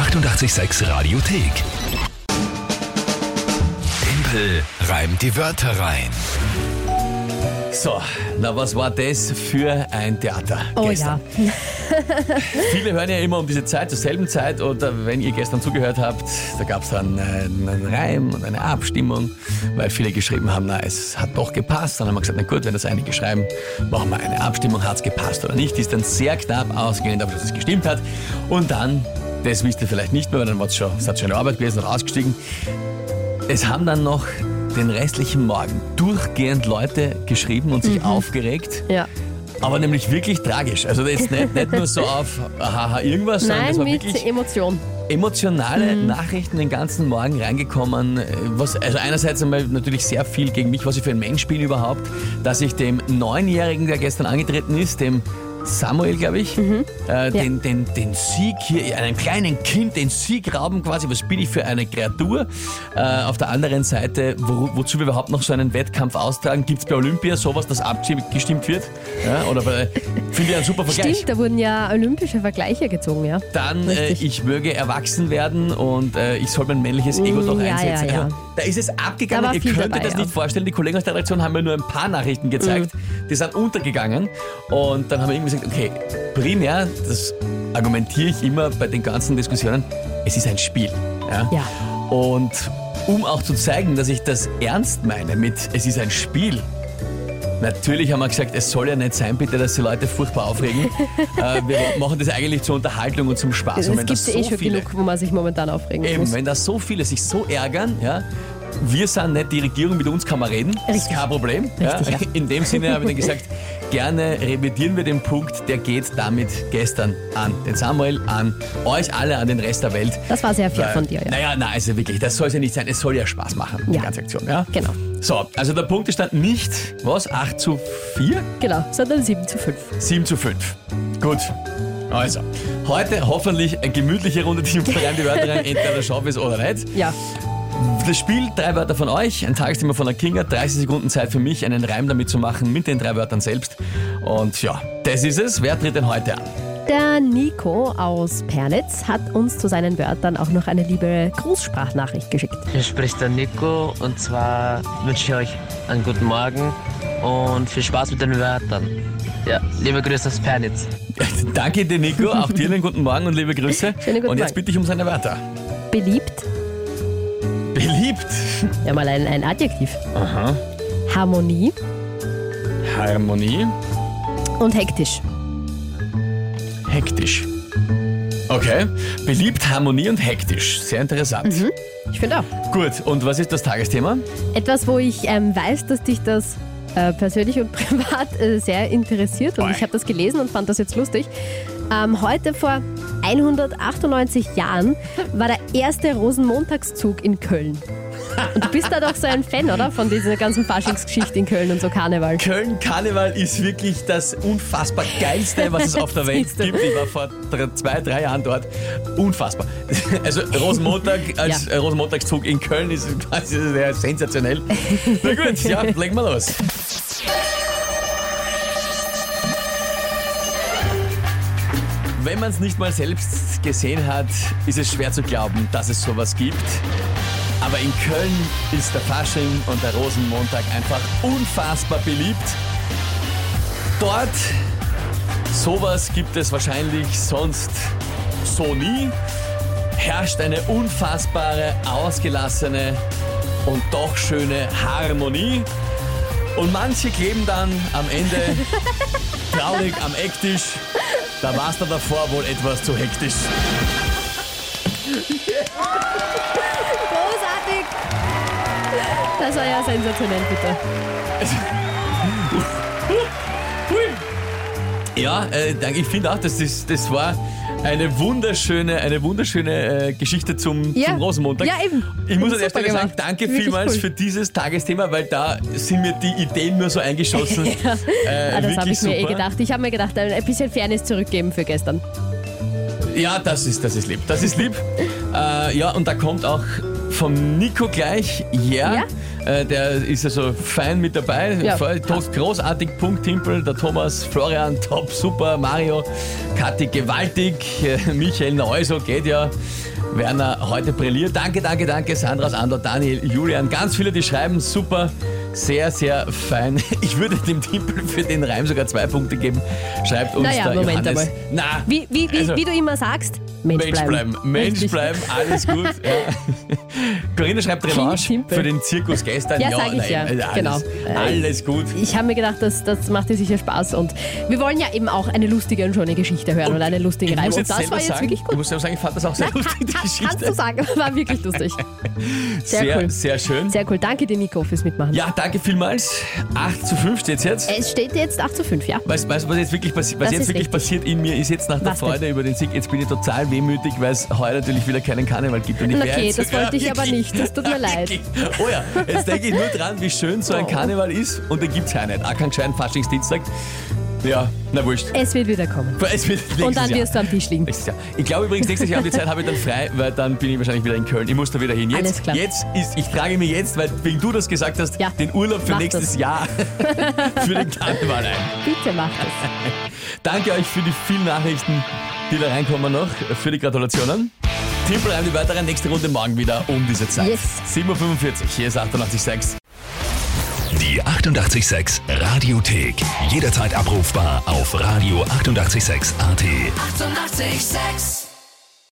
886 Radiothek. Tempel reimt die Wörter rein. So, na was war das für ein Theater Oh gestern? ja. Viele hören ja immer um diese Zeit, zur selben Zeit oder wenn ihr gestern zugehört habt, da gab es dann einen, Reim und eine Abstimmung, weil viele geschrieben haben, na es hat doch gepasst. Dann haben wir gesagt, na gut, wenn das einige schreiben, machen wir eine Abstimmung, hat es gepasst oder nicht. Die ist dann sehr knapp ausgegangen, dafür, dass es gestimmt hat. Und dann, das wisst ihr vielleicht nicht mehr, weil dann war es schon, es hat schon eine Arbeit gewesen und ausgestiegen. Es haben dann noch den restlichen Morgen durchgehend Leute geschrieben und sich aufgeregt. ja. Aber nämlich wirklich tragisch. Also jetzt nicht, nicht nur so auf haha irgendwas, sondern Nein, es war mit wirklich Emotion. emotionale Nachrichten den ganzen Morgen reingekommen. äh, Was, also einerseits einmal natürlich sehr viel gegen mich, was ich für ein Mensch bin überhaupt, dass ich dem Neunjährigen, der gestern angetreten ist, dem Samuel, glaube ich, äh, den, den, den Sieg hier, einem kleinen Kind den Sieg rauben quasi. Was bin ich für eine Kreatur? Äh, auf der anderen Seite, wo, wozu wir überhaupt noch so einen Wettkampf austragen? Gibt es bei Olympia sowas, das abgestimmt wird? Ja, oder bei, finde ich einen super Vergleich. Stimmt, da wurden ja olympische Vergleiche gezogen, ja. Dann, äh, ich möge erwachsen werden und äh, ich soll mein männliches Ego Mm, doch ja, einsetzen. ja, ja. Also, da ist es abgegangen. Ihr könnt dabei, euch das ja. nicht vorstellen. Die Kollegen aus der Redaktion haben mir nur ein paar Nachrichten gezeigt. Mm. Die sind untergegangen. Und dann haben wir irgendwie gesagt, okay, primär, das argumentiere ich immer bei den ganzen Diskussionen, es ist ein Spiel. Ja? Ja. Und um auch zu zeigen, dass ich das ernst meine mit, es ist ein Spiel, Natürlich haben wir gesagt, es soll ja nicht sein, bitte, dass die Leute furchtbar aufregen. äh, wir machen das eigentlich zur Unterhaltung und zum Spaß. Es und wenn gibt das ja eh so schon viele, genug, wo man sich momentan aufregen eben, muss. wenn da so viele sich so ärgern, ja, wir sind nicht die Regierung, mit uns kann man reden. Das ist Richtig. kein Problem. Richtig, ja. ja. In dem Sinne habe ich dann gesagt, gerne revidieren wir den Punkt, der geht damit gestern an den Samuel, an euch alle, an den Rest der Welt. Das war sehr fair Weil- von dir, ja. Naja, nein, also wirklich, das soll es ja nicht sein. Es soll ja Spaß machen, die Ja. ganze Aktion. Ja? Genau. So, also der Punktestand nicht, was, 8 zu 4? Genau, sondern 7 zu 5. 7 zu 5. Gut. Also, heute hoffentlich eine gemütliche Runde, die rein die Wörter rein, entweder schaffe ich es oder nicht. Ja. Das Spiel, drei Wörter von euch, ein Tagesthema von der Kinga, 30 Sekunden Zeit für mich, einen Reim damit zu machen mit den drei Wörtern selbst. Und ja, das ist es. Wer tritt denn heute an? Der Nico aus Pernitz hat uns zu seinen Wörtern auch noch eine liebe Grußsprachnachricht geschickt. Hier spricht der Nico und zwar wünsche ich euch einen guten Morgen und viel Spaß mit den Wörtern. Ja, liebe Grüße aus Pernitz. Danke dir, Nico. Auch dir einen guten Morgen und liebe Grüße. Schönen guten und jetzt bitte ich um seine Wörter. Beliebt, Beliebt. ja mal ein, ein Adjektiv. Aha. Harmonie Harmonie. und hektisch. Hektisch. Okay. Beliebt, Harmonie und hektisch. Sehr interessant. Ich finde auch. Gut, und was ist das Tagesthema? Etwas, wo ich ähm, weiß, dass dich das äh, persönlich und privat äh, sehr interessiert und Oi. ich habe das gelesen und fand das jetzt lustig. Ähm, heute vor 198 Jahren war der erste Rosenmontagszug in Köln. Und du bist da doch so ein Fan, oder? Von dieser ganzen Faschingsgeschichte in Köln und so Karneval. Köln Karneval ist wirklich das unfassbar geilste, was es auf der Welt gibt. Ich war vor drei, zwei, drei Jahren dort. Unfassbar. Also Rosenmontag als Ja. Rosenmontagszug in Köln ist quasi sehr sensationell. Na gut, ja, legen wir los. Wenn man es nicht mal selbst gesehen hat, ist es schwer zu glauben, dass es sowas gibt. Aber in Köln ist der Fasching und der Rosenmontag einfach unfassbar beliebt. Dort, sowas gibt es wahrscheinlich sonst so nie, herrscht eine unfassbare, ausgelassene und doch schöne Harmonie. Und manche kleben dann am Ende traurig am Ecktisch. Da war es dann davor wohl etwas zu hektisch. Großartig! Das war ja sensationell, bitte. Ja, äh, danke. Ich finde auch, das, das war eine wunderschöne, eine wunderschöne äh, Geschichte zum, Ja. zum Rosenmontag. Ja, eben. Ich muss an Super der Stelle sagen, danke Wirklich vielmals cool. für dieses Tagesthema, weil da sind mir die Ideen nur so eingeschossen. äh, Ah, das habe ich mir eh super. gedacht. Ich habe mir gedacht, ein bisschen Fairness zurückgeben für gestern. Ja, das ist, das ist lieb. Das ist lieb. äh, ja, und da kommt auch vom Nico gleich, yeah, Äh, der ist also fein mit dabei. Ja, großartig, Punkt Timpel, der Thomas, Florian, top, super, Mario, Kathi, gewaltig, äh, Michael, na also, geht ja. Werner, heute brilliert. Danke, danke, danke, Sandra aus Andor, Daniel, Julian, ganz viele, die schreiben, super. Sehr, sehr fein. Ich würde dem Timpel für den Reim sogar zwei Punkte geben. Schreibt uns Naja, der Moment Johannes. einmal. Na, Wie, wie, wie, also- wie du immer sagst, Mensch, Mensch bleiben, Mensch Richtig. bleiben, alles gut. Ja. Corinna schreibt Revanche für den Zirkus gestern. Ja, sag ich nein, ja. alles, Genau. Alles gut. Ich habe mir gedacht, das, das macht dir sicher Spaß und wir wollen ja eben auch eine lustige und schöne Geschichte hören und, einen lustigen ich Reim. muss Und das war jetzt sagen, wirklich Ich gut. muss selber sagen, ich fand das auch sehr lustig, die Geschichte. Kannst du sagen, war wirklich lustig. Sehr, sehr, cool. sehr schön. Sehr cool. Danke dir, Nico, fürs Mitmachen. Ja, danke vielmals. 8 zu 5 steht jetzt. Es steht jetzt 8 zu 5, ja? Weißt du, was jetzt wirklich, passi was jetzt wirklich passiert in mir, ist jetzt nach der Was Freude über den Sieg, jetzt bin ich total wehmütig, weil es heuer natürlich wieder keinen Karneval gibt. Und ich Okay, das wollte ich aber nicht. Das tut mir leid. Oh ja, jetzt denke ich nur dran, wie schön so ein Oh. Karneval ist und den gibt es ja nicht. Gescheiten Faschingsdienstag. Ja, na wurscht. Es wird wieder kommen. Es wird Und dann Jahr. wirst du am Tisch liegen. Ich glaube übrigens, nächstes Jahr um die Zeit habe ich dann frei, weil dann bin ich wahrscheinlich wieder in Köln. Ich muss da wieder hin. Jetzt, Alles klar. jetzt ist, ich trage mir jetzt, weil wegen du das gesagt hast, Ja. den Urlaub für Mach nächstes das. Jahr für den Karneval ein. Bitte mach das. Danke euch für die vielen Nachrichten, die da reinkommen noch, für die Gratulationen. Timpel rein die weiteren nächste Runde morgen wieder um diese Zeit. Yes. 7.45 Uhr, hier ist 88.6. Die 88,6 Radiothek. Jederzeit abrufbar auf radio886.at. 88,6. Eighty-eight, sex.